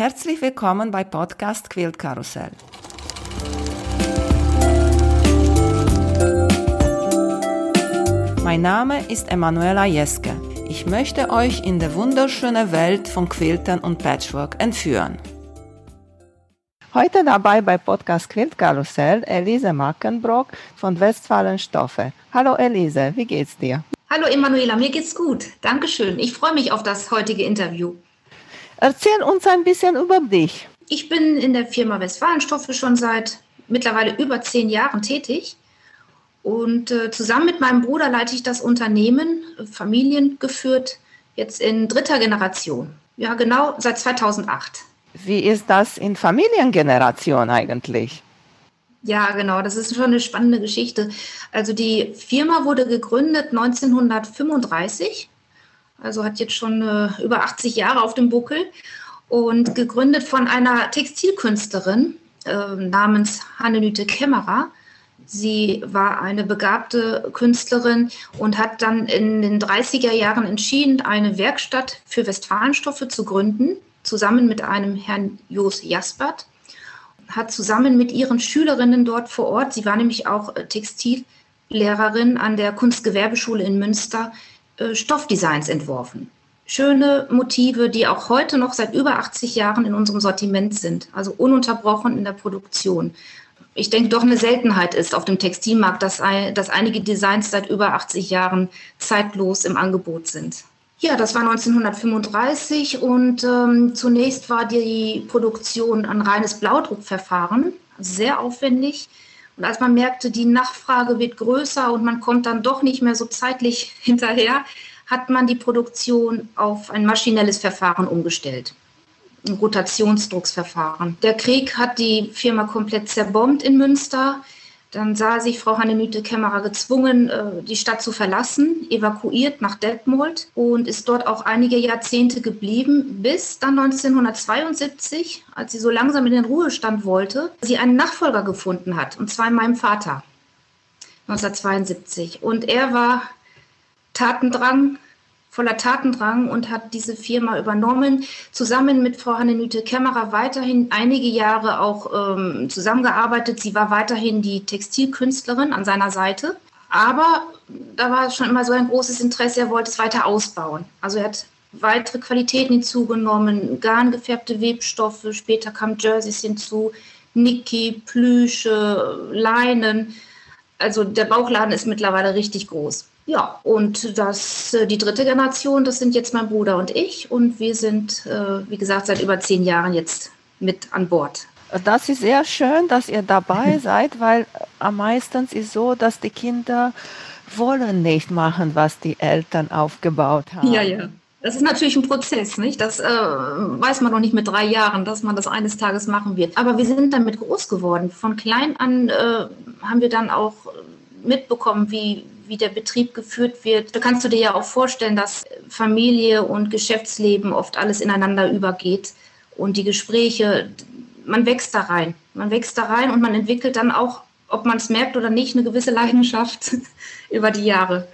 Herzlich willkommen bei Podcast Quilt Karussell. Mein Name ist Emanuela Jeske. Ich möchte euch in die wunderschöne Welt von Quiltern und Patchwork entführen. Heute dabei bei Podcast Quilt Karussell Elise Mackenbrock von Westfalen Stoffe. Hallo Elise, wie geht's dir? Hallo Emanuela, mir geht's gut. Dankeschön. Ich freue mich auf das heutige Interview. Erzähl uns ein bisschen über dich. Ich bin in der Firma Westfalenstoffe schon seit mittlerweile über zehn Jahren tätig. Und äh, zusammen mit meinem Bruder leite ich das Unternehmen, familiengeführt, jetzt in dritter Generation. Ja, genau, seit 2008. Wie ist das in Familiengeneration eigentlich? Ja, genau, das ist schon eine spannende Geschichte. Also die Firma wurde gegründet 1935, also hat jetzt schon äh, über 80 Jahre auf dem Buckel und gegründet von einer Textilkünstlerin äh, namens Hannelüte Kämmerer. Sie war eine begabte Künstlerin und hat dann in den 30er Jahren entschieden, eine Werkstatt für Westfalenstoffe zu gründen zusammen mit einem Herrn Jos Jaspert, hat zusammen mit ihren Schülerinnen dort vor Ort, sie war nämlich auch äh, Textillehrerin an der Kunstgewerbeschule in Münster, Stoffdesigns entworfen. Schöne Motive, die auch heute noch seit über 80 Jahren in unserem Sortiment sind, also ununterbrochen in der Produktion. Ich denke, doch eine Seltenheit ist auf dem Textilmarkt, dass, dass einige Designs seit über 80 Jahren zeitlos im Angebot sind. Ja, das war 1935 und ähm, zunächst war die Produktion ein reines Blaudruckverfahren, sehr aufwendig. Und als man merkte, die Nachfrage wird größer und man kommt dann doch nicht mehr so zeitlich hinterher, hat man die Produktion auf ein maschinelles Verfahren umgestellt. Ein Rotationsdrucksverfahren. Der Krieg hat die Firma komplett zerbombt in Münster. Dann sah sich Frau Hannemüte Kämmerer gezwungen, äh, die Stadt zu verlassen, evakuiert nach Detmold und ist dort auch einige Jahrzehnte geblieben, bis dann 1972, als sie so langsam in den Ruhestand wollte, sie einen Nachfolger gefunden hat, und zwar in meinem Vater, 1972. Und er war Tatendrang, voller Tatendrang und hat diese Firma übernommen, zusammen mit Frau Hannenüte Kämmerer weiterhin einige Jahre auch ähm, zusammengearbeitet. Sie war weiterhin die Textilkünstlerin an seiner Seite. Aber da war schon immer so ein großes Interesse, er wollte es weiter ausbauen. Also er hat weitere Qualitäten hinzugenommen, garngefärbte Webstoffe, später kamen Jerseys hinzu, Niki, Plüsche, Leinen. Also der Bauchladen ist mittlerweile richtig groß. Ja, und das, äh, die dritte Generation, das sind jetzt mein Bruder und ich. Und wir sind, äh, wie gesagt, seit über zehn Jahren jetzt mit an Bord. Das ist sehr schön, dass ihr dabei seid, weil am meisten ist so, dass die Kinder wollen nicht machen, was die Eltern aufgebaut haben. Ja, ja. Das ist natürlich ein Prozess, nicht? Das äh, weiß man noch nicht mit drei Jahren, dass man das eines Tages machen wird. Aber wir sind damit groß geworden. Von klein an äh, haben wir dann auch mitbekommen, wie, wie der Betrieb geführt wird. Da kannst du dir ja auch vorstellen, dass Familie und Geschäftsleben oft alles ineinander übergeht und die Gespräche, man wächst da rein. Man wächst da rein und man entwickelt dann auch, ob man es merkt oder nicht, eine gewisse Leidenschaft über die Jahre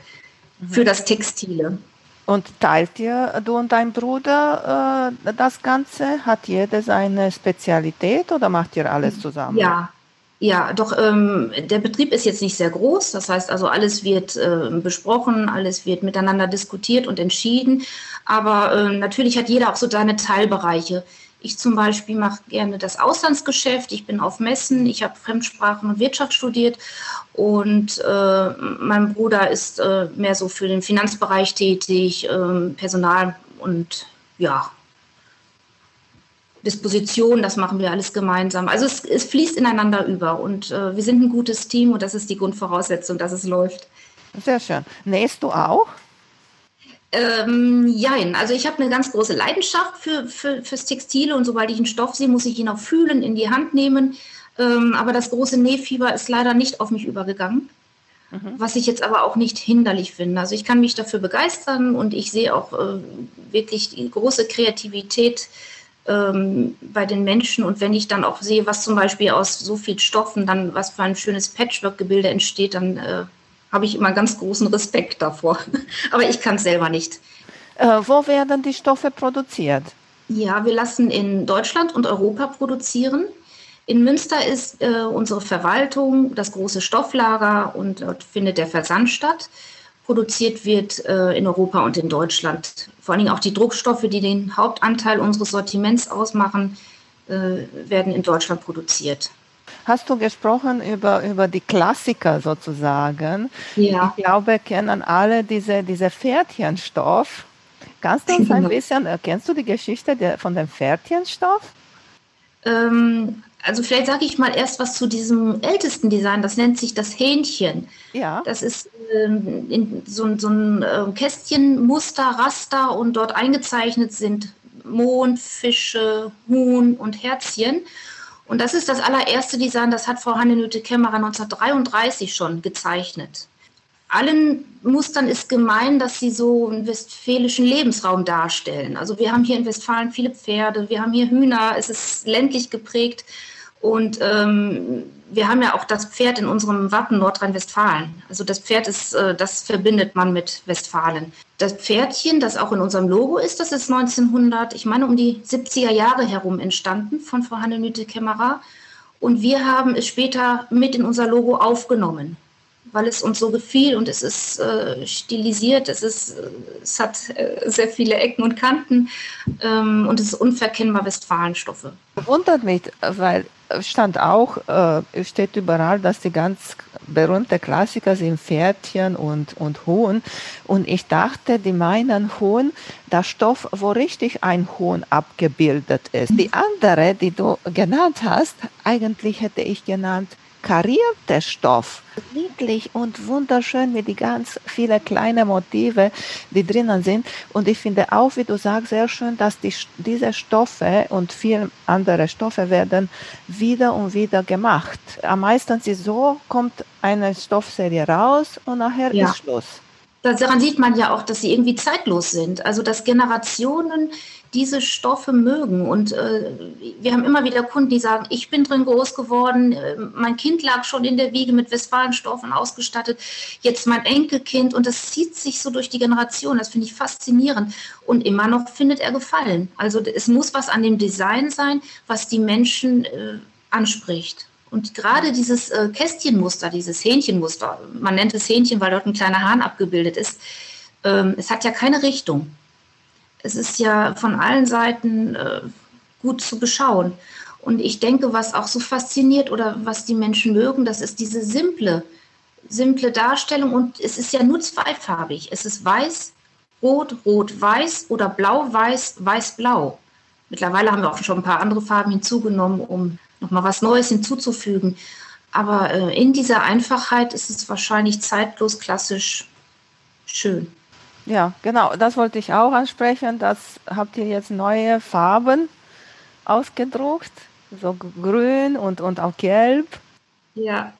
für das Textile. Und teilt ihr, du und dein Bruder, äh, das Ganze? Hat jeder seine Spezialität oder macht ihr alles zusammen? Ja, ja, doch ähm, der Betrieb ist jetzt nicht sehr groß. Das heißt also, alles wird äh, besprochen, alles wird miteinander diskutiert und entschieden. Aber äh, natürlich hat jeder auch so seine Teilbereiche. Ich zum Beispiel mache gerne das Auslandsgeschäft. Ich bin auf Messen. Ich habe Fremdsprachen und Wirtschaft studiert. Und äh, mein Bruder ist äh, mehr so für den Finanzbereich tätig, ähm, Personal und ja, Disposition, das machen wir alles gemeinsam. Also es, es fließt ineinander über und äh, wir sind ein gutes Team und das ist die Grundvoraussetzung, dass es läuft. Sehr schön. Nähst du auch? Ähm, jein, also ich habe eine ganz große Leidenschaft für, für, fürs Textile und sobald ich einen Stoff sehe, muss ich ihn auch fühlen, in die Hand nehmen. Ähm, aber das große Nähfieber ist leider nicht auf mich übergegangen, mhm. was ich jetzt aber auch nicht hinderlich finde. Also ich kann mich dafür begeistern und ich sehe auch äh, wirklich die große Kreativität ähm, bei den Menschen. Und wenn ich dann auch sehe, was zum Beispiel aus so viel Stoffen dann, was für ein schönes Patchwork-Gebilde entsteht, dann äh, habe ich immer ganz großen Respekt davor. Aber ich kann es selber nicht. Äh, wo werden die Stoffe produziert? Ja, wir lassen in Deutschland und Europa produzieren. In Münster ist äh, unsere Verwaltung, das große Stofflager und dort findet der Versand statt. Produziert wird äh, in Europa und in Deutschland. Vor allen Dingen auch die Druckstoffe, die den Hauptanteil unseres Sortiments ausmachen, äh, werden in Deutschland produziert. Hast du gesprochen über, über die Klassiker sozusagen? Ja. Ich glaube, kennen alle diese, diese Pferdchenstoff. Kannst du uns ein bisschen, kennst du die Geschichte der, von dem Pferdchenstoff? Ähm, also vielleicht sage ich mal erst was zu diesem ältesten Design, das nennt sich das Hähnchen. Ja. Das ist ähm, so, so, ein äh, Kästchenmuster, Raster und dort eingezeichnet sind Mond, Fische, Huhn und Herzchen. Und das ist das allererste Design, das hat Frau Hannelüte Kämmerer 1933 schon gezeichnet. Allen Mustern ist gemein, dass sie so einen westfälischen Lebensraum darstellen. Also wir haben hier in Westfalen viele Pferde, wir haben hier Hühner, es ist ländlich geprägt und ähm, wir haben ja auch das Pferd in unserem Wappen Nordrhein-Westfalen. Also das Pferd ist, äh, das verbindet man mit Westfalen. Das Pferdchen, das auch in unserem Logo ist, das ist 1900, ich meine um die 70er Jahre herum entstanden von Frau Hannelüte Kämmerer. Und wir haben es später mit in unser Logo aufgenommen weil es uns so gefiel und es ist äh, stilisiert, es, ist, es hat äh, sehr viele Ecken und Kanten ähm, und es ist unverkennbar Westfalenstoffe. Wundert mich, weil stand auch, äh, steht überall, dass die ganz berühmte Klassiker sind Pferdchen und, und Huhn. Und ich dachte, die meinen Huhn, der Stoff, wo richtig ein Huhn abgebildet ist. Die andere, die du genannt hast, eigentlich hätte ich genannt karierter Stoff. Niedlich und wunderschön mit die ganz viele kleine Motive, die drinnen sind. Und ich finde auch, wie du sagst, sehr schön, dass die, diese Stoffe und viele andere Stoffe werden wieder und wieder gemacht. Am meisten ist so, kommt eine Stoffserie raus und nachher ja. ist Schluss. Daran sieht man ja auch, dass sie irgendwie zeitlos sind. Also dass Generationen diese Stoffe mögen. Und äh, wir haben immer wieder Kunden, die sagen, ich bin drin groß geworden, äh, mein Kind lag schon in der Wiege mit Westfalenstoffen ausgestattet, jetzt mein Enkelkind. Und das zieht sich so durch die Generation. Das finde ich faszinierend. Und immer noch findet er Gefallen. Also es muss was an dem Design sein, was die Menschen äh, anspricht. Und gerade dieses äh, Kästchenmuster, dieses Hähnchenmuster, man nennt es Hähnchen, weil dort ein kleiner Hahn abgebildet ist, ähm, es hat ja keine Richtung es ist ja von allen Seiten äh, gut zu beschauen. Und ich denke, was auch so fasziniert oder was die Menschen mögen, das ist diese simple, simple Darstellung. Und es ist ja nur zweifarbig. Es ist weiß, rot, rot, weiß oder blau, weiß, weiß, blau. Mittlerweile haben wir auch schon ein paar andere Farben hinzugenommen, um nochmal was Neues hinzuzufügen. Aber äh, in dieser Einfachheit ist es wahrscheinlich zeitlos klassisch schön. Ja, genau, das wollte ich auch ansprechen. Das habt ihr jetzt neue Farben ausgedruckt, so grün und, und auch gelb. Ja,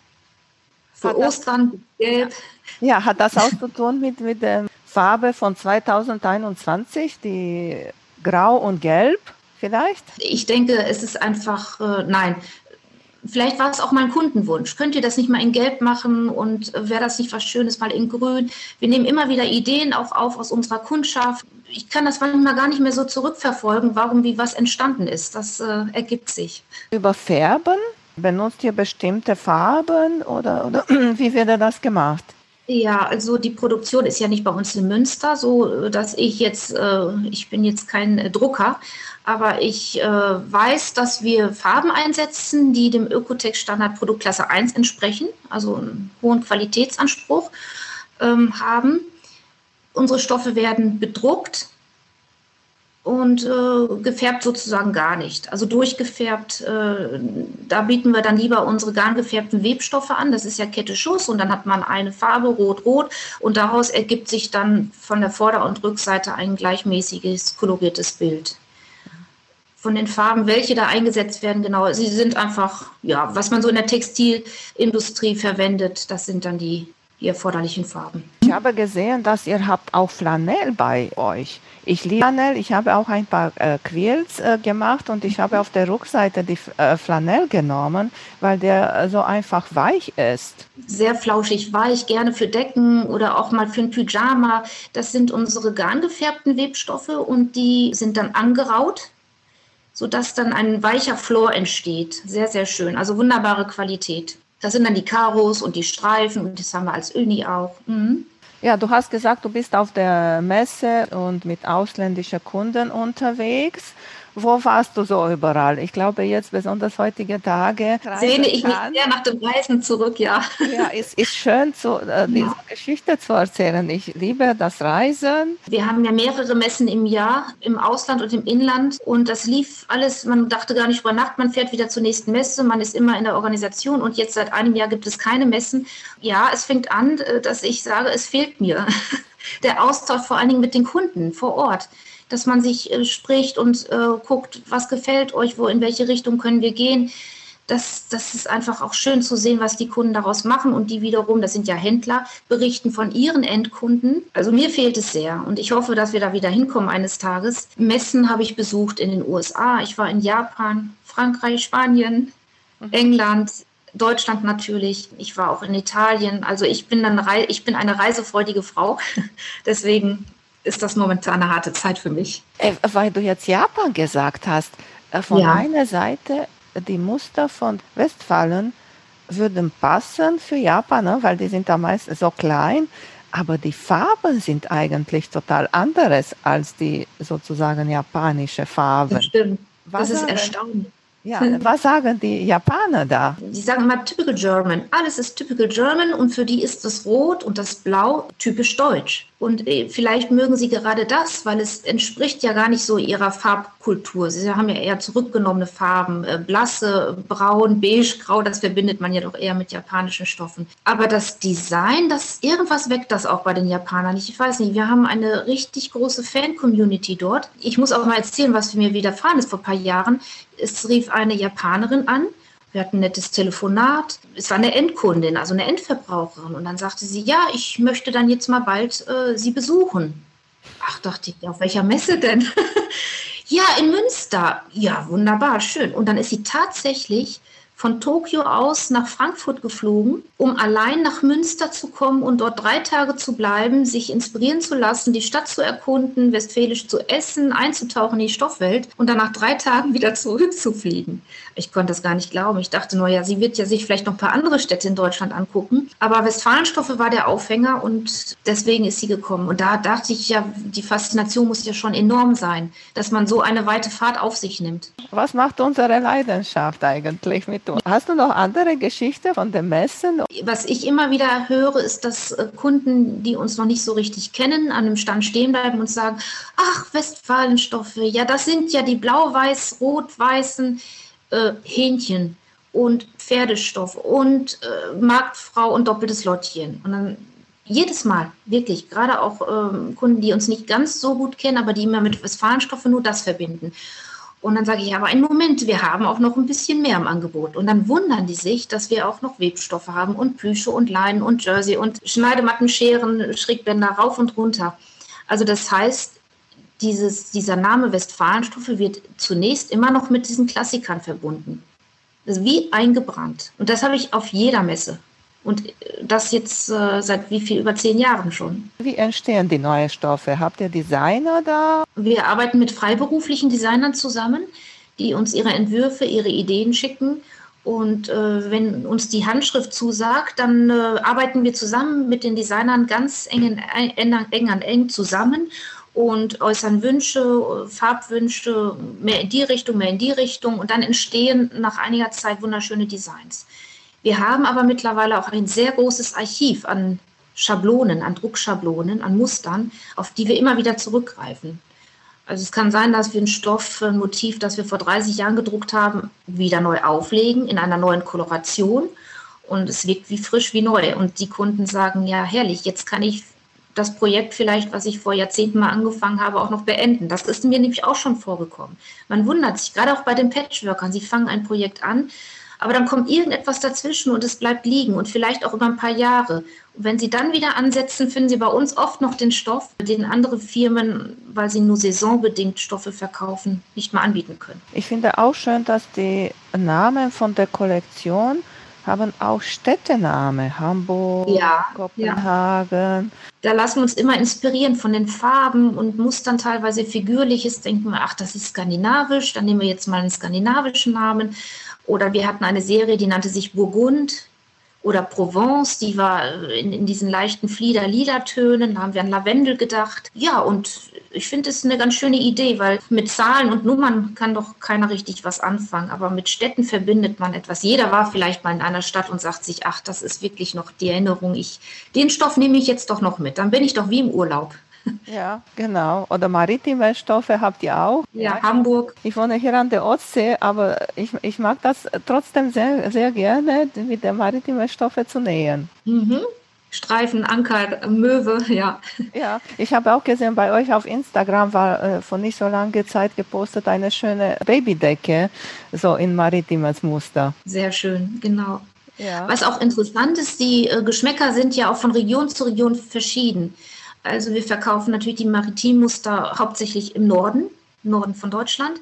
für hat Ostern das, gelb. Ja, hat das auch zu tun mit, mit der Farbe von 2021, die grau und gelb vielleicht? Ich denke, es ist einfach, äh, nein, Vielleicht war es auch mein Kundenwunsch. Könnt ihr das nicht mal in Gelb machen und wäre das nicht was Schönes mal in Grün? Wir nehmen immer wieder Ideen auch auf aus unserer Kundschaft. Ich kann das manchmal gar nicht mehr so zurückverfolgen, warum wie was entstanden ist. Das äh, ergibt sich. Über Färben? Benutzt ihr bestimmte Farben oder, oder wie wird das gemacht? Ja, also die Produktion ist ja nicht bei uns in Münster, so dass ich jetzt, äh, ich bin jetzt kein Drucker, aber ich äh, weiß, dass wir Farben einsetzen, die dem Ökotex-Standard Produktklasse 1 entsprechen, also einen hohen Qualitätsanspruch ähm, haben. Unsere Stoffe werden bedruckt und äh, gefärbt sozusagen gar nicht. Also durchgefärbt, äh, da bieten wir dann lieber unsere garngefärbten Webstoffe an. Das ist ja Kette Schuss und dann hat man eine Farbe rot-rot und daraus ergibt sich dann von der Vorder- und Rückseite ein gleichmäßiges koloriertes Bild. Von den Farben, welche da eingesetzt werden, genau, sie sind einfach, ja, was man so in der Textilindustrie verwendet, das sind dann die die erforderlichen Farben. Ich habe gesehen, dass ihr habt auch Flanell bei euch. Ich liebe Flanell. Ich habe auch ein paar äh, Quills äh, gemacht und ich habe auf der Rückseite die äh, Flanell genommen, weil der so einfach weich ist. Sehr flauschig weich, gerne für Decken oder auch mal für ein Pyjama. Das sind unsere garngefärbten Webstoffe und die sind dann angeraut sodass dann ein weicher Flor entsteht. Sehr, sehr schön. Also wunderbare Qualität. Das sind dann die Karos und die Streifen und das haben wir als Uni auch. Mhm. Ja, du hast gesagt, du bist auf der Messe und mit ausländischen Kunden unterwegs. Wo warst du so überall? Ich glaube jetzt besonders heutige Tage. Sehne ich mich sehr nach dem Reisen zurück, ja. Ja, es ist schön, so, äh, diese ja. Geschichte zu erzählen. Ich liebe das Reisen. Wir haben ja mehrere Messen im Jahr im Ausland und im Inland und das lief alles, man dachte gar nicht über Nacht, man fährt wieder zur nächsten Messe, man ist immer in der Organisation und jetzt seit einem Jahr gibt es keine Messen. Ja, es fängt an, äh, dass ich sage, es fehlt mir. Der Austausch vor allen Dingen mit den Kunden vor Ort dass man sich äh, spricht und äh, guckt, was gefällt euch, wo, in welche Richtung können wir gehen. Das, das ist einfach auch schön zu sehen, was die Kunden daraus machen und die wiederum, das sind ja Händler, berichten von ihren Endkunden. Also mir fehlt es sehr und ich hoffe, dass wir da wieder hinkommen eines Tages. Messen habe ich besucht in den USA, ich war in Japan, Frankreich, Spanien, mhm. England, Deutschland natürlich. Ich war auch in Italien. Also ich bin dann ich bin eine reisefreudige Frau. Deswegen ist das momentan eine harte Zeit für mich. Äh, weil du jetzt Japan gesagt hast, äh, von ja. meiner Seite, die Muster von Westfalen würden passen für Japan, ne? weil die sind da meist so klein, aber die Farben sind eigentlich total anderes als die sozusagen japanische Farben. Das stimmt. Was das ist erstaunlich. Ja, was sagen die Japaner da? Die sagen immer typical German. Alles ist typical German und für die ist das Rot und das Blau typisch deutsch. Und äh, vielleicht mögen sie gerade das, weil es entspricht ja gar nicht so ihrer Farbkultur. Sie haben ja eher zurückgenommene Farben, äh, blasse, braun, beige, grau, das verbindet man ja doch eher mit japanischen Stoffen. Aber das Design, das irgendwas weckt das auch bei den Japanern. Ich weiß nicht, wir haben eine richtig große Fan-Community dort. Ich muss auch mal erzählen, was mir widerfahren ist vor ein paar Jahren. Es rief eine Japanerin an, wir hatten ein nettes Telefonat. Es war eine Endkundin, also eine Endverbraucherin. Und dann sagte sie, ja, ich möchte dann jetzt mal bald äh, Sie besuchen. Ach, dachte ich, auf welcher Messe denn? ja, in Münster. Ja, wunderbar, schön. Und dann ist sie tatsächlich von Tokio aus nach Frankfurt geflogen, um allein nach Münster zu kommen und dort drei Tage zu bleiben, sich inspirieren zu lassen, die Stadt zu erkunden, westfälisch zu essen, einzutauchen in die Stoffwelt und dann nach drei Tagen wieder zurückzufliegen. Ich konnte das gar nicht glauben. Ich dachte nur, ja, sie wird ja sich vielleicht noch ein paar andere Städte in Deutschland angucken. Aber Westfalenstoffe war der Aufhänger und deswegen ist sie gekommen. Und da dachte ich ja, die Faszination muss ja schon enorm sein, dass man so eine weite Fahrt auf sich nimmt. Was macht unsere Leidenschaft eigentlich mit du. Hast du noch andere Geschichten von den Messen? Was ich immer wieder höre, ist, dass äh, Kunden, die uns noch nicht so richtig kennen, an einem Stand stehen bleiben und sagen, ach, Westfalenstoffe, ja, das sind ja die blau-weiß, rot-weißen äh, Hähnchen und Pferdestoff und äh, Marktfrau und doppeltes Lottchen. Und dann jedes Mal, wirklich, gerade auch ähm, Kunden, die uns nicht ganz so gut kennen, aber die immer mit Westfalenstoffe nur das verbinden. Und dann sage ich, aber einen Moment, wir haben auch noch ein bisschen mehr im Angebot. Und dann wundern die sich, dass wir auch noch Webstoffe haben und Plüsche und Leinen und Jersey und Schneidematten, Scheren, Schrägbänder rauf und runter. Also das heißt, dieses, dieser Name Westfalenstoffe wird zunächst immer noch mit diesen Klassikern verbunden. Das ist wie eingebrannt. Und das habe ich auf jeder Messe. Und das jetzt äh, seit wie viel? Über zehn Jahren schon. Wie entstehen die neuen Stoffe? Habt ihr Designer da? Wir arbeiten mit freiberuflichen Designern zusammen, die uns ihre Entwürfe, ihre Ideen schicken. Und äh, wenn uns die Handschrift zusagt, dann äh, arbeiten wir zusammen mit den Designern ganz eng, eng, eng an eng zusammen und äußern Wünsche, Farbwünsche, mehr in die Richtung, mehr in die Richtung. Und dann entstehen nach einiger Zeit wunderschöne Designs. Wir haben aber mittlerweile auch ein sehr großes Archiv an Schablonen, an Druckschablonen, an Mustern, auf die wir immer wieder zurückgreifen. Also es kann sein, dass wir ein Stoff, ein Motiv, das wir vor 30 Jahren gedruckt haben, wieder neu auflegen in einer neuen Koloration und es wirkt wie frisch wie neu. Und die Kunden sagen, ja herrlich, jetzt kann ich das Projekt vielleicht, was ich vor Jahrzehnten mal angefangen habe, auch noch beenden. Das ist mir nämlich auch schon vorgekommen. Man wundert sich, gerade auch bei den Patchworkern, sie fangen ein Projekt an aber dann kommt irgendetwas dazwischen und es bleibt liegen und vielleicht auch über ein paar Jahre. Und wenn Sie dann wieder ansetzen, finden Sie bei uns oft noch den Stoff, den andere Firmen, weil sie nur saisonbedingt Stoffe verkaufen, nicht mal anbieten können. Ich finde auch schön, dass die Namen von der Kollektion haben auch Städtename, Hamburg, ja, Kopenhagen. Ja. Da lassen wir uns immer inspirieren von den Farben und Mustern, teilweise figürliches. Denken wir, ach, das ist skandinavisch, dann nehmen wir jetzt mal einen skandinavischen Namen. Oder wir hatten eine Serie, die nannte sich Burgund oder Provence, die war in, in diesen leichten Flieder-Lila-Tönen. Da haben wir an Lavendel gedacht. Ja, und ich finde es eine ganz schöne Idee, weil mit Zahlen und Nummern kann doch keiner richtig was anfangen. Aber mit Städten verbindet man etwas. Jeder war vielleicht mal in einer Stadt und sagt sich, ach, das ist wirklich noch die Erinnerung. Ich, den Stoff nehme ich jetzt doch noch mit. Dann bin ich doch wie im Urlaub. Ja, genau. Oder maritime Stoffe habt ihr auch. Ja, ja, Hamburg. Ich wohne hier an der Ostsee, aber ich, ich mag das trotzdem sehr, sehr gerne, mit der maritime Stoffe zu nähen. Mhm. Streifen, Anker, Möwe, ja. Ja, ich habe auch gesehen, bei euch auf Instagram war äh, vor nicht so langer Zeit gepostet eine schöne Babydecke, so in maritimes Muster. Sehr schön, genau. Ja. Was auch interessant ist, die äh, Geschmäcker sind ja auch von Region zu Region verschieden. Also wir verkaufen natürlich die Maritimmuster hauptsächlich im Norden, Norden von Deutschland.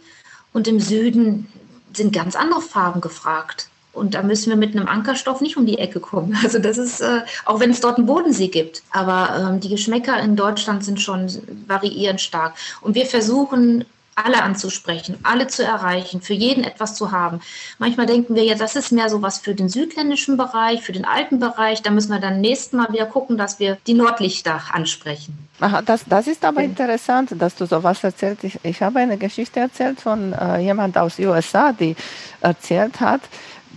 Und im Süden sind ganz andere Farben gefragt. Und da müssen wir mit einem Ankerstoff nicht um die Ecke kommen. Also das ist, äh, auch wenn es dort einen Bodensee gibt. Aber ähm, die Geschmäcker in Deutschland sind schon variierend stark. Und wir versuchen alle anzusprechen, alle zu erreichen, für jeden etwas zu haben. Manchmal denken wir ja, das ist mehr so was für den südländischen Bereich, für den alten Bereich. Da müssen wir dann nächsten Mal wieder gucken, dass wir die Nordlichter ansprechen. Aha, das, das ist aber ja. interessant, dass du sowas erzählst. Ich, ich habe eine Geschichte erzählt von äh, jemand aus USA, die erzählt hat,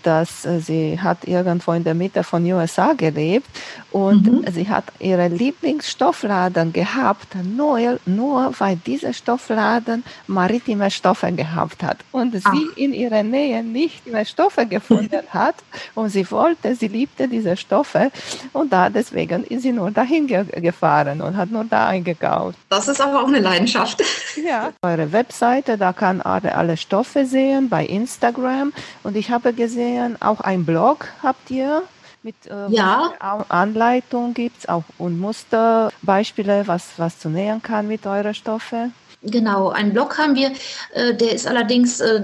dass äh, sie hat irgendwo in der Mitte von USA gelebt und mhm. sie hat ihre Lieblingsstoffladen gehabt, nur, nur weil dieser Stoffladen maritime Stoffe gehabt hat und Ach. sie in ihrer Nähe nicht mehr Stoffe gefunden hat und sie wollte, sie liebte diese Stoffe und da deswegen ist sie nur dahin ge gefahren und hat nur da eingekauft. Das ist aber auch eine Leidenschaft. Ja, eure Webseite, da kann alle, alle Stoffe sehen bei Instagram und ich habe gesehen, sehen. Auch ein Blog habt ihr mit äh, ja. Anleitung gibt es auch und Musterbeispiele, was, was zu nähern kann mit eurer Stoffe. Genau, einen Blog haben wir, äh, der ist allerdings äh,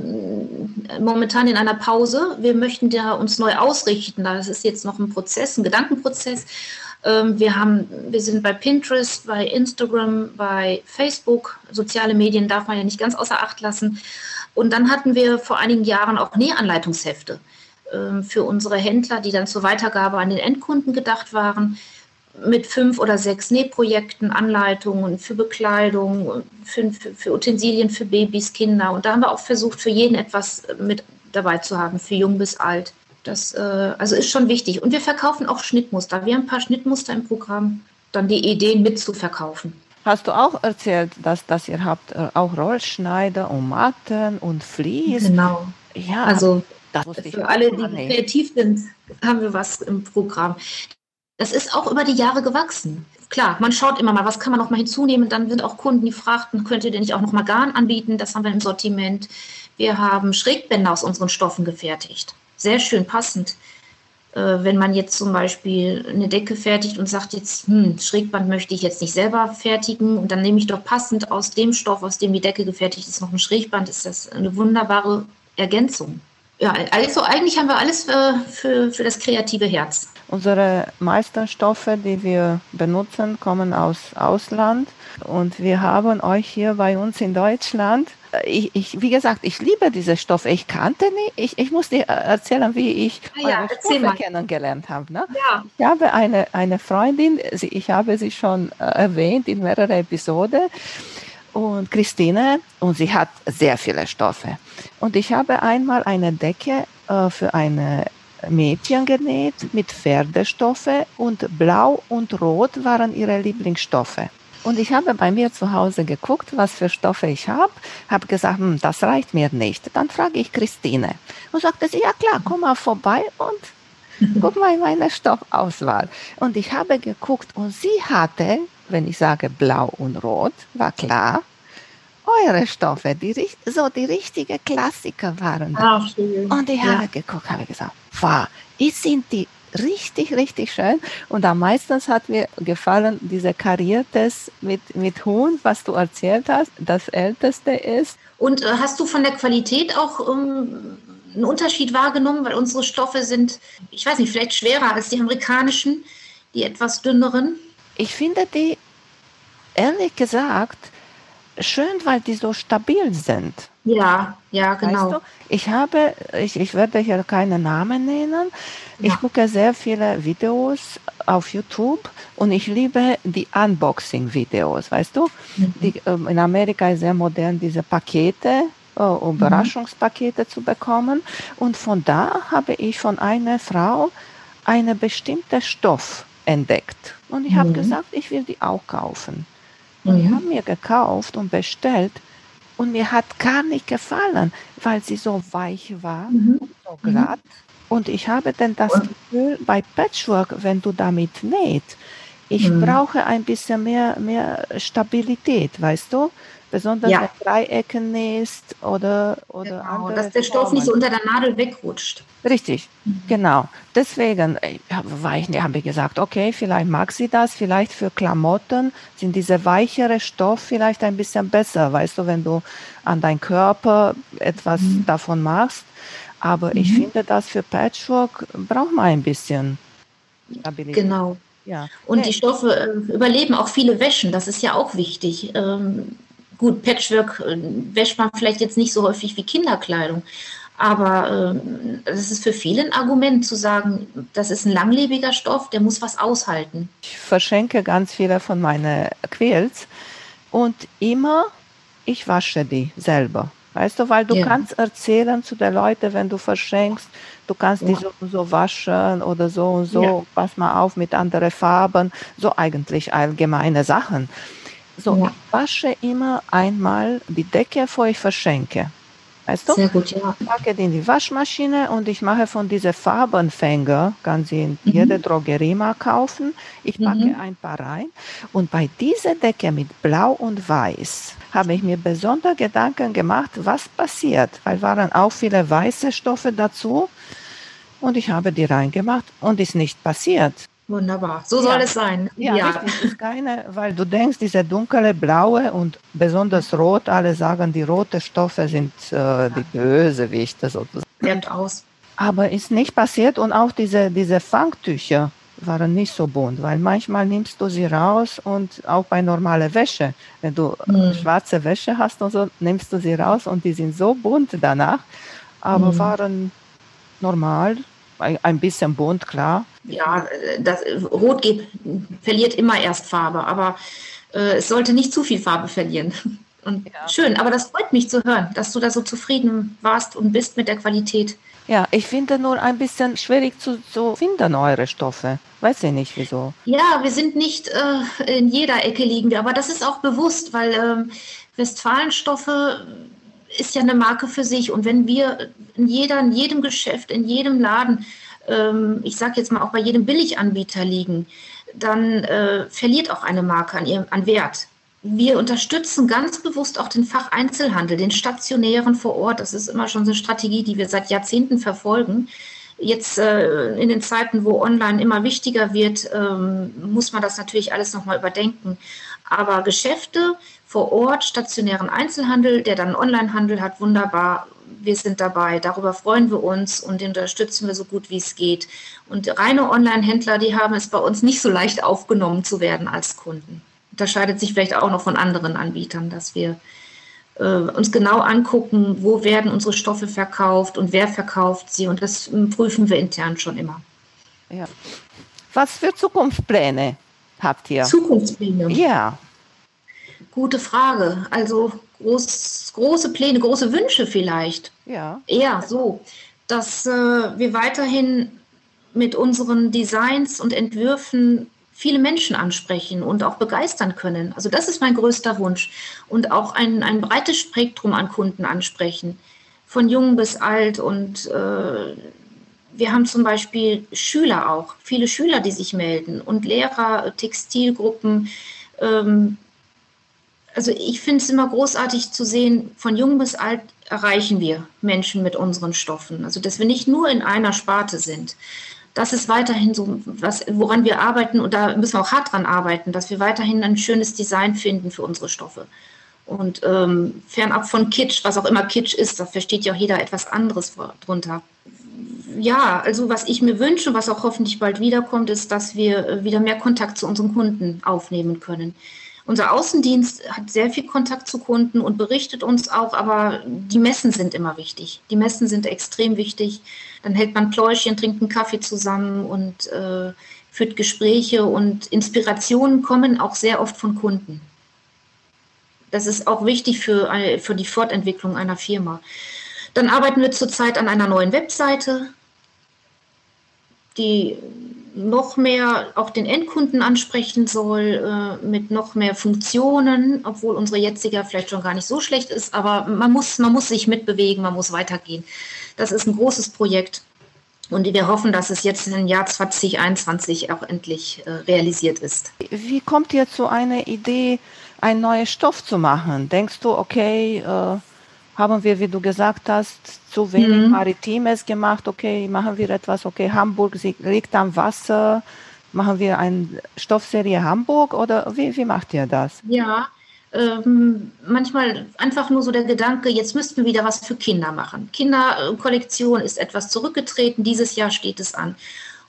momentan in einer Pause. Wir möchten da uns neu ausrichten. Das ist jetzt noch ein Prozess, ein Gedankenprozess. Ähm, wir, haben, wir sind bei Pinterest, bei Instagram, bei Facebook. Soziale Medien darf man ja nicht ganz außer Acht lassen. Und dann hatten wir vor einigen Jahren auch Nähanleitungshefte. Ähm, für unsere Händler, die dann zur Weitergabe an den Endkunden gedacht waren, mit fünf oder sechs Nähprojekten, Anleitungen für Bekleidung, für, für, für, Utensilien für Babys, Kinder. Und da haben wir auch versucht, für jeden etwas mit dabei zu haben, für jung bis alt. Das äh, also ist schon wichtig. Und wir verkaufen auch Schnittmuster. Wir haben ein paar Schnittmuster im Programm, dann die Ideen mit zu verkaufen. Hast du auch erzählt, dass, dass ihr habt äh, auch Rollschneider und Matten und Vlies? Genau. Ja, also das Für alle, die annehmen. kreativ sind, haben wir was im Programm. Das ist auch über die Jahre gewachsen. Klar, man schaut immer mal, was kann man noch mal hinzunehmen. Dann sind auch Kunden, die fragten, könnt ihr denn nicht auch noch mal Garn anbieten? Das haben wir im Sortiment. Wir haben Schrägbänder aus unseren Stoffen gefertigt. Sehr schön passend. Äh, wenn man jetzt zum Beispiel eine Decke fertigt und sagt jetzt, hm, Schrägband möchte ich jetzt nicht selber fertigen und dann nehme ich doch passend aus dem Stoff, aus dem die Decke gefertigt ist, noch ein Schrägband, ist das eine wunderbare Ergänzung ja, also eigentlich haben wir alles für, für, für das kreative Herz. Unsere meisten Stoffe, die wir benutzen, kommen aus Ausland und wir haben euch hier bei uns in Deutschland. Ich, ich, wie gesagt, ich liebe diese Stoffe. Ich kannte nicht. Ich, ich muss dir erzählen, wie ich ah, ja, Stoffe kennengelernt habe. Ne? Ja. Ich habe eine, eine Freundin, ich habe sie schon äh, erwähnt in mehreren Episoden und Christine und sie hat sehr viele Stoffe. Und ich habe einmal eine Decke äh, für eine Mädchen genäht mit Pferdestoffe und Blau und Rot waren ihre Lieblingsstoffe. Und ich habe bei mir zu Hause geguckt, was für Stoffe ich habe, habe gesagt, hm, das reicht mir nicht. Dann frage ich Christine und sagte sie, ja klar, komm mal vorbei und guck mal in meine Stoffauswahl. Und ich habe geguckt und sie hatte wenn ich sage blau und rot, war klar, eure Stoffe, die, so die richtigen Klassiker waren. Ah, schön. Und ich ja. habe geguckt, habe gesagt, wow, ich sind die richtig, richtig schön. Und am meisten hat mir gefallen, diese kariertes mit, mit Huhn, was du erzählt hast, das älteste ist. Und äh, hast du von der Qualität auch ähm, einen Unterschied wahrgenommen, weil unsere Stoffe sind, ich weiß nicht, vielleicht schwerer als die amerikanischen, die etwas dünneren? Ich finde die, ehrlich gesagt, schön, weil die so stabil sind. Ja, ja, genau. Weißt du, ich habe, ich, ich werde hier keine Namen nennen. Ja. Ich gucke sehr viele Videos auf YouTube und ich liebe die Unboxing-Videos, weißt du? Mhm. Die, ähm, in Amerika ist sehr modern, diese Pakete, uh, Überraschungspakete mhm. zu bekommen. Und von da habe ich von einer Frau einen bestimmten Stoff entdeckt. Und ich mhm. habe gesagt, ich will die auch kaufen. Und die mhm. haben mir gekauft und bestellt. Und mir hat gar nicht gefallen, weil sie so weich war, mhm. so mhm. glatt. Und ich habe dann das Gefühl, bei Patchwork, wenn du damit näht, ich mhm. brauche ein bisschen mehr, mehr Stabilität, weißt du? Besonders ja. wenn Dreiecken nähst oder, oder genau, andere dass der Stoff Formen. nicht so unter der Nadel wegrutscht. Richtig, mhm. genau. Deswegen war ich, habe ich gesagt, okay, vielleicht mag sie das, vielleicht für Klamotten sind diese weichere Stoff vielleicht ein bisschen besser, weißt du, wenn du an deinen Körper etwas mhm. davon machst. Aber mhm. ich finde, das für Patchwork braucht man ein bisschen Stabilität. Genau. Ja. Und nee. die Stoffe äh, überleben auch viele Wäschen, das ist ja auch wichtig. Ähm, Gut, Patchwork äh, wäscht man vielleicht jetzt nicht so häufig wie Kinderkleidung. Aber äh, das ist für viele ein Argument zu sagen, das ist ein langlebiger Stoff, der muss was aushalten. Ich verschenke ganz viele von meinen Quills und immer, ich wasche die selber. Weißt du, weil du ja. kannst erzählen zu den Leuten, wenn du verschenkst, du kannst ja. die so und so waschen oder so und so, ja. pass mal auf mit anderen Farben, so eigentlich allgemeine Sachen. So, ja. ich wasche immer einmal die Decke, bevor ich verschenke. Weißt du? Sehr gut, ja. Ich packe die in die Waschmaschine und ich mache von diesen Farbenfänger, kann sie in mhm. jeder Drogerie mal kaufen. Ich packe mhm. ein paar rein. Und bei dieser Decke mit Blau und Weiß habe ich mir besonders Gedanken gemacht, was passiert, weil waren auch viele weiße Stoffe dazu. Und ich habe die reingemacht und ist nicht passiert. Wunderbar, so soll es sein. Ja, ja. Richtig, ist keine, weil du denkst, diese dunkle blaue und besonders rot, alle sagen, die roten Stoffe sind äh, die Bösewichte sozusagen. Bleibt aus. Aber ist nicht passiert und auch diese, diese Fangtücher waren nicht so bunt, weil manchmal nimmst du sie raus und auch bei normaler Wäsche, wenn du hm. schwarze Wäsche hast und so, nimmst du sie raus und die sind so bunt danach, aber hm. waren normal, ein bisschen bunt, klar, ja, das Rot geht, verliert immer erst Farbe, aber äh, es sollte nicht zu viel Farbe verlieren. Und ja. schön, aber das freut mich zu hören, dass du da so zufrieden warst und bist mit der Qualität. Ja, ich finde nur ein bisschen schwierig zu, zu finden, eure Stoffe. Weiß ich nicht wieso. Ja, wir sind nicht äh, in jeder Ecke liegen wir, aber das ist auch bewusst, weil ähm, Westfalenstoffe ist ja eine Marke für sich. Und wenn wir in, jeder, in jedem Geschäft, in jedem Laden ähm, ich sage jetzt mal auch bei jedem Billiganbieter liegen, dann äh, verliert auch eine Marke an, ihrem, an Wert. Wir unterstützen ganz bewusst auch den Facheinzelhandel, den stationären vor Ort. Das ist immer schon so eine Strategie, die wir seit Jahrzehnten verfolgen. Jetzt äh, in den Zeiten, wo online immer wichtiger wird, ähm, muss man das natürlich alles nochmal überdenken. Aber Geschäfte vor Ort, stationären Einzelhandel, der dann Onlinehandel hat, wunderbar wir sind dabei, darüber freuen wir uns und unterstützen wir so gut wie es geht. Und reine Online-Händler, die haben es bei uns nicht so leicht aufgenommen zu werden als Kunden. Unterscheidet sich vielleicht auch noch von anderen Anbietern, dass wir äh, uns genau angucken, wo werden unsere Stoffe verkauft und wer verkauft sie. Und das prüfen wir intern schon immer. Ja. Was für Zukunftspläne habt ihr? Zukunftspläne? Ja. Gute Frage. Also groß, große Pläne, große Wünsche vielleicht. Ja. Eher so, dass äh, wir weiterhin mit unseren Designs und Entwürfen viele Menschen ansprechen und auch begeistern können. Also das ist mein größter Wunsch. Und auch ein, ein breites Spektrum an Kunden ansprechen, von jung bis alt. Und äh, wir haben zum Beispiel Schüler auch, viele Schüler, die sich melden und Lehrer, Textilgruppen. Ähm, also ich finde es immer großartig zu sehen, von jung bis alt erreichen wir Menschen mit unseren Stoffen. Also dass wir nicht nur in einer Sparte sind. Das ist weiterhin so, was, woran wir arbeiten und da müssen wir auch hart dran arbeiten, dass wir weiterhin ein schönes Design finden für unsere Stoffe. Und ähm, fernab von Kitsch, was auch immer Kitsch ist, da versteht ja auch jeder etwas anderes drunter. Ja, also was ich mir wünsche, was auch hoffentlich bald wiederkommt, ist, dass wir äh, wieder mehr Kontakt zu unseren Kunden aufnehmen können. Unser Außendienst hat sehr viel Kontakt zu Kunden und berichtet uns auch, aber die Messen sind immer wichtig. Die Messen sind extrem wichtig. Dann hält man Pläuschen, trinkt einen Kaffee zusammen und äh, führt Gespräche und Inspirationen kommen auch sehr oft von Kunden. Das ist auch wichtig für, für die Fortentwicklung einer Firma. Dann arbeiten wir zurzeit an einer neuen Webseite, die noch mehr auch den Endkunden ansprechen soll, äh, mit noch mehr Funktionen, obwohl unsere jetzige vielleicht schon gar nicht so schlecht ist, aber man muss, man muss sich mitbewegen, man muss weitergehen. Das ist ein großes Projekt und wir hoffen, dass es jetzt im Jahr 2021 auch endlich äh, realisiert ist. Wie kommt ihr zu einer Idee, einen neuen Stoff zu machen? Denkst du, okay, äh haben wir, wie du gesagt hast, zu wenig mhm. Maritimes gemacht. Okay, machen wir etwas. Okay, Hamburg liegt am Wasser. Machen wir eine Stoffserie Hamburg oder wie, wie macht ihr das? Ja, ähm, manchmal einfach nur so der Gedanke, jetzt müssten wir wieder was für Kinder machen. Kinderkollektion ist etwas zurückgetreten. Dieses Jahr steht es an.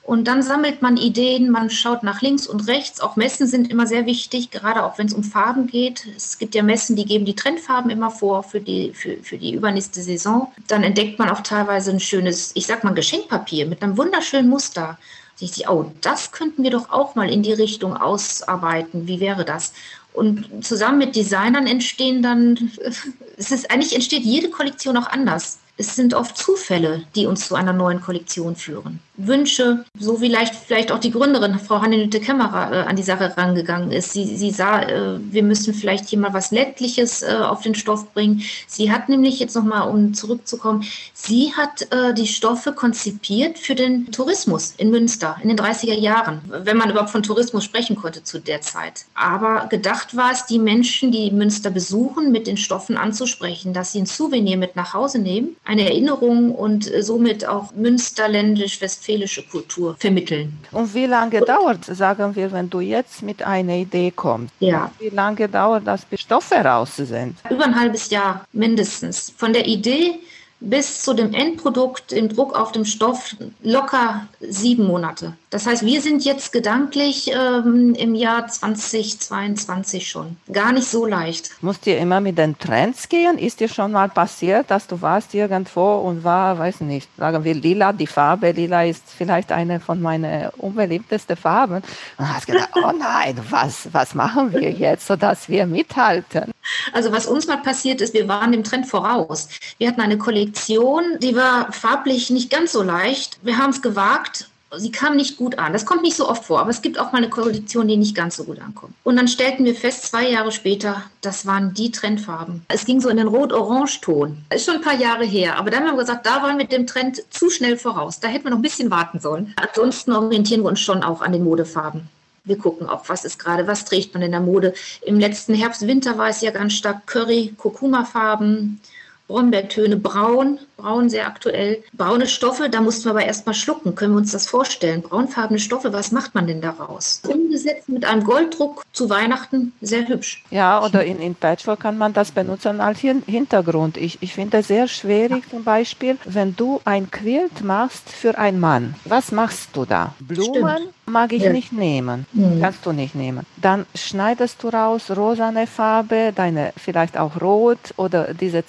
Und dann sammelt man Ideen, man schaut nach links und rechts. Auch Messen sind immer sehr wichtig, gerade auch wenn es um Farben geht. Es gibt ja Messen, die geben die Trendfarben immer vor für die, für, für die übernächste Saison. Dann entdeckt man auch teilweise ein schönes, ich sag mal, Geschenkpapier mit einem wunderschönen Muster. Ich sich, oh, das könnten wir doch auch mal in die Richtung ausarbeiten. Wie wäre das? Und zusammen mit Designern entstehen dann, es ist eigentlich entsteht jede Kollektion auch anders. Es sind oft Zufälle, die uns zu einer neuen Kollektion führen. Wünsche, so wie vielleicht, vielleicht auch die Gründerin, Frau Hannelütte Kämmerer, äh, an die Sache rangegangen ist. Sie, sie sah, äh, wir müssen vielleicht hier mal was Ländliches äh, auf den Stoff bringen. Sie hat nämlich jetzt nochmal, um zurückzukommen, sie hat äh, die Stoffe konzipiert für den Tourismus in Münster in den 30er Jahren, wenn man überhaupt von Tourismus sprechen konnte zu der Zeit. Aber gedacht war es, die Menschen, die Münster besuchen, mit den Stoffen anzusprechen, dass sie ein Souvenir mit nach Hause nehmen, eine Erinnerung und äh, somit auch münsterländisch, westfälisch westfälische Kultur vermitteln. Und wie lange dauert, sagen wir, wenn du jetzt mit einer Idee kommst? Ja. Wie lange dauert das, bis Stoffe raus sind? Über ein halbes Jahr mindestens. Von der Idee bis zu dem Endprodukt, dem Druck auf dem Stoff, locker sieben Monate. Das heißt, wir sind jetzt gedanklich ähm, im Jahr 2022 schon. Gar nicht so leicht. Musst ihr immer mit den Trends gehen? Ist dir schon mal passiert, dass du warst irgendwo und war, weiß nicht, sagen wir lila, die Farbe lila ist vielleicht eine von meinen unbeliebtesten Farben. Und hast gedacht, oh nein, was, was machen wir jetzt, sodass wir mithalten? Also was uns mal passiert ist, wir waren dem Trend voraus. Wir hatten eine Kollektion, die war farblich nicht ganz so leicht. Wir haben es gewagt sie kam nicht gut an. Das kommt nicht so oft vor, aber es gibt auch mal eine Kollektion, die nicht ganz so gut ankommt. Und dann stellten wir fest, zwei Jahre später, das waren die Trendfarben. Es ging so in den Rot-Orange-Ton. Ist schon ein paar Jahre her, aber dann haben wir gesagt, da waren wir dem Trend zu schnell voraus. Da hätten wir noch ein bisschen warten sollen. Ansonsten orientieren wir uns schon auch an den Modefarben. Wir gucken auch, was ist gerade, was trägt man in der Mode. Im letzten Herbst, Winter war es ja ganz stark Curry, Kurkuma-Farben, Brombeertöne, braun, braun sehr aktuell. Braune Stoffe, da mussten wir aber erstmal schlucken. Können wir uns das vorstellen? Braunfarbene Stoffe, was macht man denn daraus? Umgesetzt mit einem Golddruck zu Weihnachten, sehr hübsch. Ja, oder in, in Patchwork kann man das benutzen als Hintergrund. Ich, ich finde es sehr schwierig zum Beispiel, wenn du ein Quilt machst für einen Mann. Was machst du da? Blumen? Stimmt mag ich ja. nicht nehmen. Mhm. Kannst du nicht nehmen. Dann schneidest du raus rosane Farbe, deine vielleicht auch rot oder diese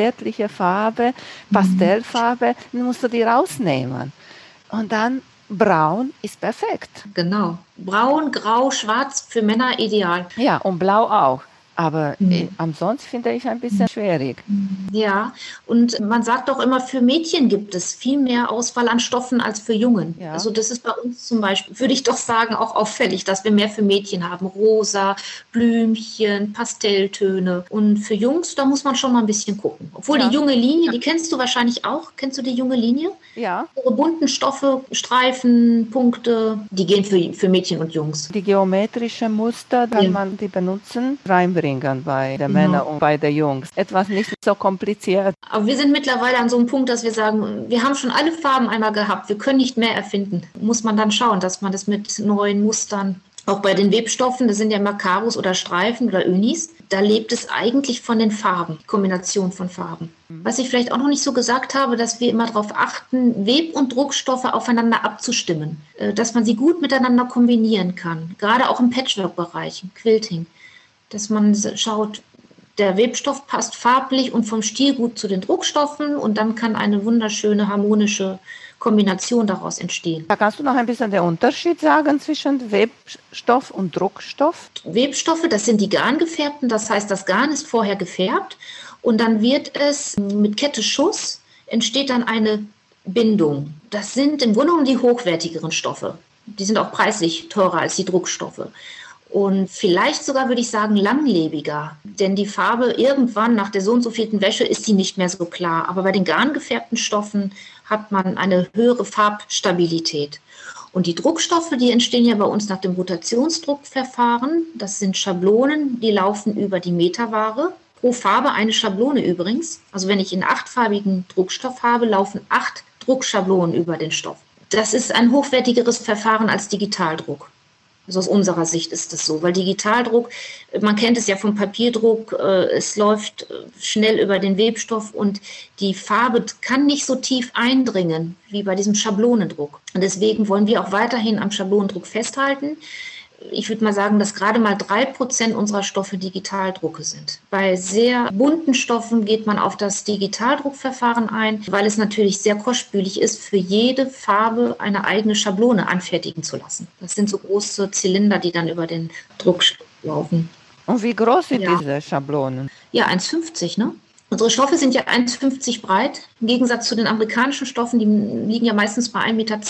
zärtliche Farbe, mhm. Pastellfarbe, dann musst du die rausnehmen. Und dann braun ist perfekt. Genau. Braun, grau, schwarz für Männer ideal. Ja, und blau auch. Aber äh, ansonsten finde ich ein bisschen schwierig. Ja, und man sagt auch immer, für Mädchen gibt es viel mehr Auswahl an Stoffen als für Jungen. Ja. Also das ist bei uns zum Beispiel, würde ich doch sagen, auch auffällig, dass wir mehr für Mädchen haben. Rosa, Blümchen, Pastelltöne. Und für Jungs, da muss man schon mal ein bisschen gucken. Obwohl ja. die junge Linie, die kennst du wahrscheinlich auch. Kennst du die junge Linie? Ja. Ihre bunten Stoffe, Streifen, Punkte, die gehen für, für Mädchen und Jungs. Die geometrischen Muster, kann ja. man die benutzen, reinbringen bringen bei den genau. Männern und bei den Jungs. Etwas nicht so kompliziert. Aber wir sind mittlerweile an so einem Punkt, dass wir sagen, wir haben schon alle Farben einmal gehabt, wir können nicht mehr erfinden. Muss man dann schauen, dass man das mit neuen Mustern Auch bei den Webstoffen, das sind ja Makarus oder Streifen oder Önis, da lebt es eigentlich von den Farben, Kombination von Farben. Mhm. Was ich vielleicht auch noch nicht so gesagt habe, dass wir immer darauf achten, Web- und Druckstoffe aufeinander abzustimmen, äh, dass man sie gut miteinander kombinieren kann, gerade auch im Patchwork-Bereich, im Quilting, dass man schaut, der Webstoff passt farblich und vom Stil gut zu den Druckstoffen und dann kann eine wunderschöne harmonische Kombination daraus entstehen. Da kannst du noch ein bisschen den Unterschied sagen zwischen Webstoff und Druckstoff? Webstoffe, das sind die garngefärbten, das heißt, das Garn ist vorher gefärbt und dann wird es mit Kette Schuss entsteht dann eine Bindung. Das sind im Grunde genommen die hochwertigeren Stoffe. Die sind auch preislich teurer als die Druckstoffe und vielleicht sogar würde ich sagen langlebiger, denn die Farbe irgendwann nach der so und so vielten Wäsche ist sie nicht mehr so klar. Aber bei den garngefärbten Stoffen hat man eine höhere Farbstabilität. Und die Druckstoffe, die entstehen ja bei uns nach dem Rotationsdruckverfahren. Das sind Schablonen, die laufen über die Meterware. Pro Farbe eine Schablone übrigens. Also wenn ich einen achtfarbigen Druckstoff habe, laufen acht Druckschablonen über den Stoff. Das ist ein hochwertigeres Verfahren als Digitaldruck. Also aus unserer Sicht ist das so, weil Digitaldruck, man kennt es ja vom Papierdruck, äh, es läuft äh, schnell über den Webstoff und die Farbe kann nicht so tief eindringen wie bei diesem Schablonendruck. Und deswegen wollen wir auch weiterhin am Schablonendruck festhalten ich würde mal sagen, dass gerade mal drei Prozent unserer Stoffe Digitaldrucke sind. Bei sehr bunten Stoffen geht man auf das Digitaldruckverfahren ein, weil es natürlich sehr kostspielig ist, für jede Farbe eine eigene Schablone anfertigen zu lassen. Das sind so große Zylinder, die dann über den Druck laufen. Und wie groß sind ja. diese Schablonen? Ja, 1,50, ne? Unsere Stoffe sind ja 1,50 breit, im Gegensatz zu den amerikanischen Stoffen, die liegen ja meistens bei 1,10 Meter.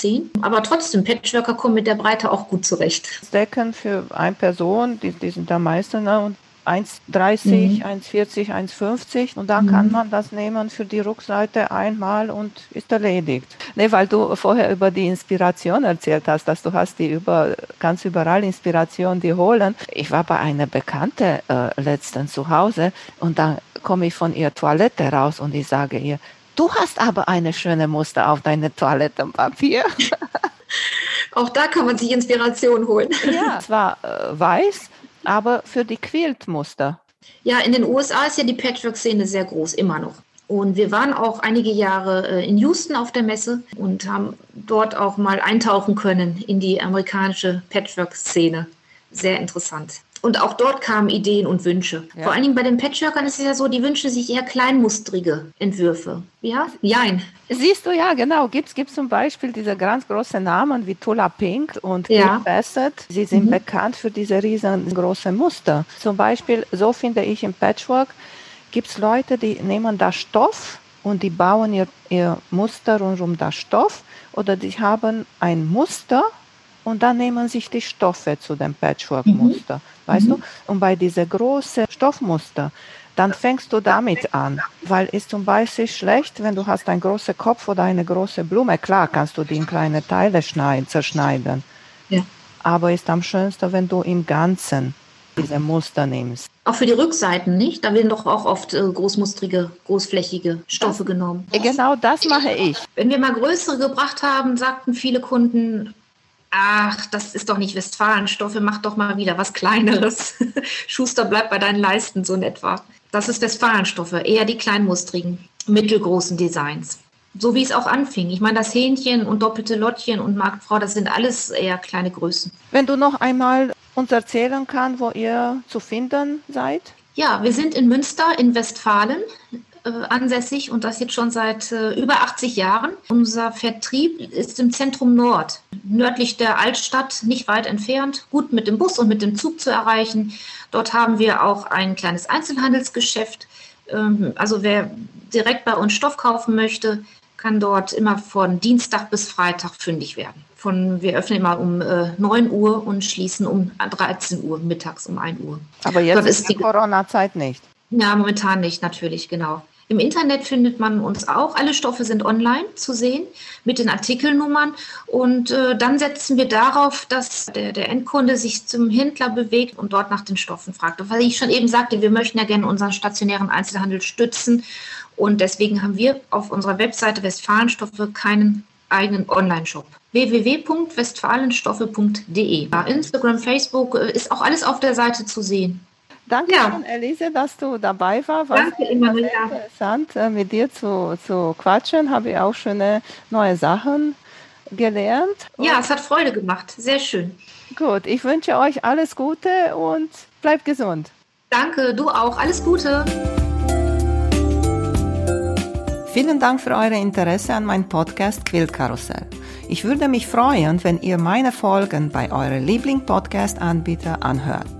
Aber trotzdem, Patchworker kommen mit der Breite auch gut zurecht. Decken für eine Person, die, die sind da meistens ne? 1,30, mhm. 1,40, 1,50 und dann mhm. kann man das nehmen für die Rückseite einmal und ist erledigt. Ne, weil du vorher über die Inspiration erzählt hast, dass du hast die über ganz überall Inspiration, die holen. Ich war bei einer Bekannte äh, letztens zu Hause und dann komme ich von ihrer Toilette raus und ich sage ihr, du hast aber eine schöne Muster auf deine Toilettenpapier. Auch da kann man sich Inspiration holen. Ja, es war äh, weiß, aber für die Quiltmuster. Ja, in den USA ist ja die Patchwork-Szene sehr groß, immer noch. Und wir waren auch einige Jahre äh, in Houston auf der Messe und haben dort auch mal eintauchen können in die amerikanische Patchwork-Szene. Sehr interessant. Und auch dort kamen Ideen und Wünsche. Ja. Vor allen Dingen bei den Patchworkern ist es ja so, die wünschen sich eher kleinmustrige Entwürfe. Ja? Jein. Siehst du, ja, genau. Gibt es zum Beispiel diese ganz großen Namen wie Tula Pink und ja. Kate Bassett. Sie sind mhm. bekannt für diese riesengroßen Muster. Zum Beispiel, so finde ich im Patchwork, gibt es Leute, die nehmen da Stoff und die bauen ihr, ihr Muster rund um das Stoff oder die haben ein Muster und dann nehmen sich die Stoffe zu dem Patchwork-Muster, mhm. Weißt mhm. du? Und bei diese großen Stoffmuster, dann fängst du damit an, weil es zum Beispiel schlecht, wenn du hast einen großen Kopf oder eine große Blume, klar kannst du die in kleine Teile schneiden, zerschneiden, ja. aber ist am schönsten, wenn du im Ganzen diese Muster nimmst. Auch für die Rückseiten, nicht? Da werden doch auch oft äh, großmustrige, großflächige Stoffe genommen. Genau das mache ich. Wenn wir mal größere gebracht haben, sagten viele Kunden, ach, das ist doch nicht Westfalenstoffe, mach doch mal wieder was Kleineres. Schuster bleibt bei deinen Leisten so in etwa. Das ist Westfalenstoffe, eher die kleinmustrigen, mittelgroßen Designs. So wie es auch anfing. Ich meine, das Hähnchen und doppelte Lottchen und Marktfrau, das sind alles eher kleine Größen. Wenn du noch einmal uns erzählen kannst, wo ihr zu finden seid? Ja, wir sind in Münster in Westfalen äh, ansässig und das jetzt schon seit äh, über 80 Jahren. Unser Vertrieb ist im Zentrum Nord, nördlich der Altstadt, nicht weit entfernt, gut mit dem Bus und mit dem Zug zu erreichen. Dort haben wir auch ein kleines Einzelhandelsgeschäft. Ähm, also wer direkt bei uns Stoff kaufen möchte, kann dort immer von Dienstag bis Freitag fündig werden. Von, wir öffnen immer um äh, 9 Uhr und schließen um 13 Uhr, mittags um 1 Uhr. Aber jetzt ist die Corona-Zeit nicht. Ja, momentan nicht, natürlich, genau. Im Internet findet man uns auch. Alle Stoffe sind online zu sehen mit den Artikelnummern. Und äh, dann setzen wir darauf, dass der, der, Endkunde sich zum Händler bewegt und dort nach den Stoffen fragt. Und weil ich schon eben sagte, wir möchten ja gerne unseren stationären Einzelhandel stützen. Und deswegen haben wir auf unserer Webseite Westfalenstoffe keinen eigenen Online-Shop www.westfalenstoffe.de. Instagram, Facebook äh, ist auch alles auf der Seite zu sehen. Danke, ja. Elise, dass du dabei warst. Danke, immer wieder. Interessant, äh, mit dir zu, zu quatschen. Habe ich auch schöne neue Sachen gelernt. Ja, es hat Freude gemacht. Sehr schön. Gut, ich wünsche euch alles Gute und bleibt gesund. Danke, du auch. Alles Gute. Vielen Dank für euer Interesse an meinem Podcast Quillkarussell. Ich würde mich freuen, wenn ihr meine Folgen bei eurem Liebling-Podcast-Anbieter anhört.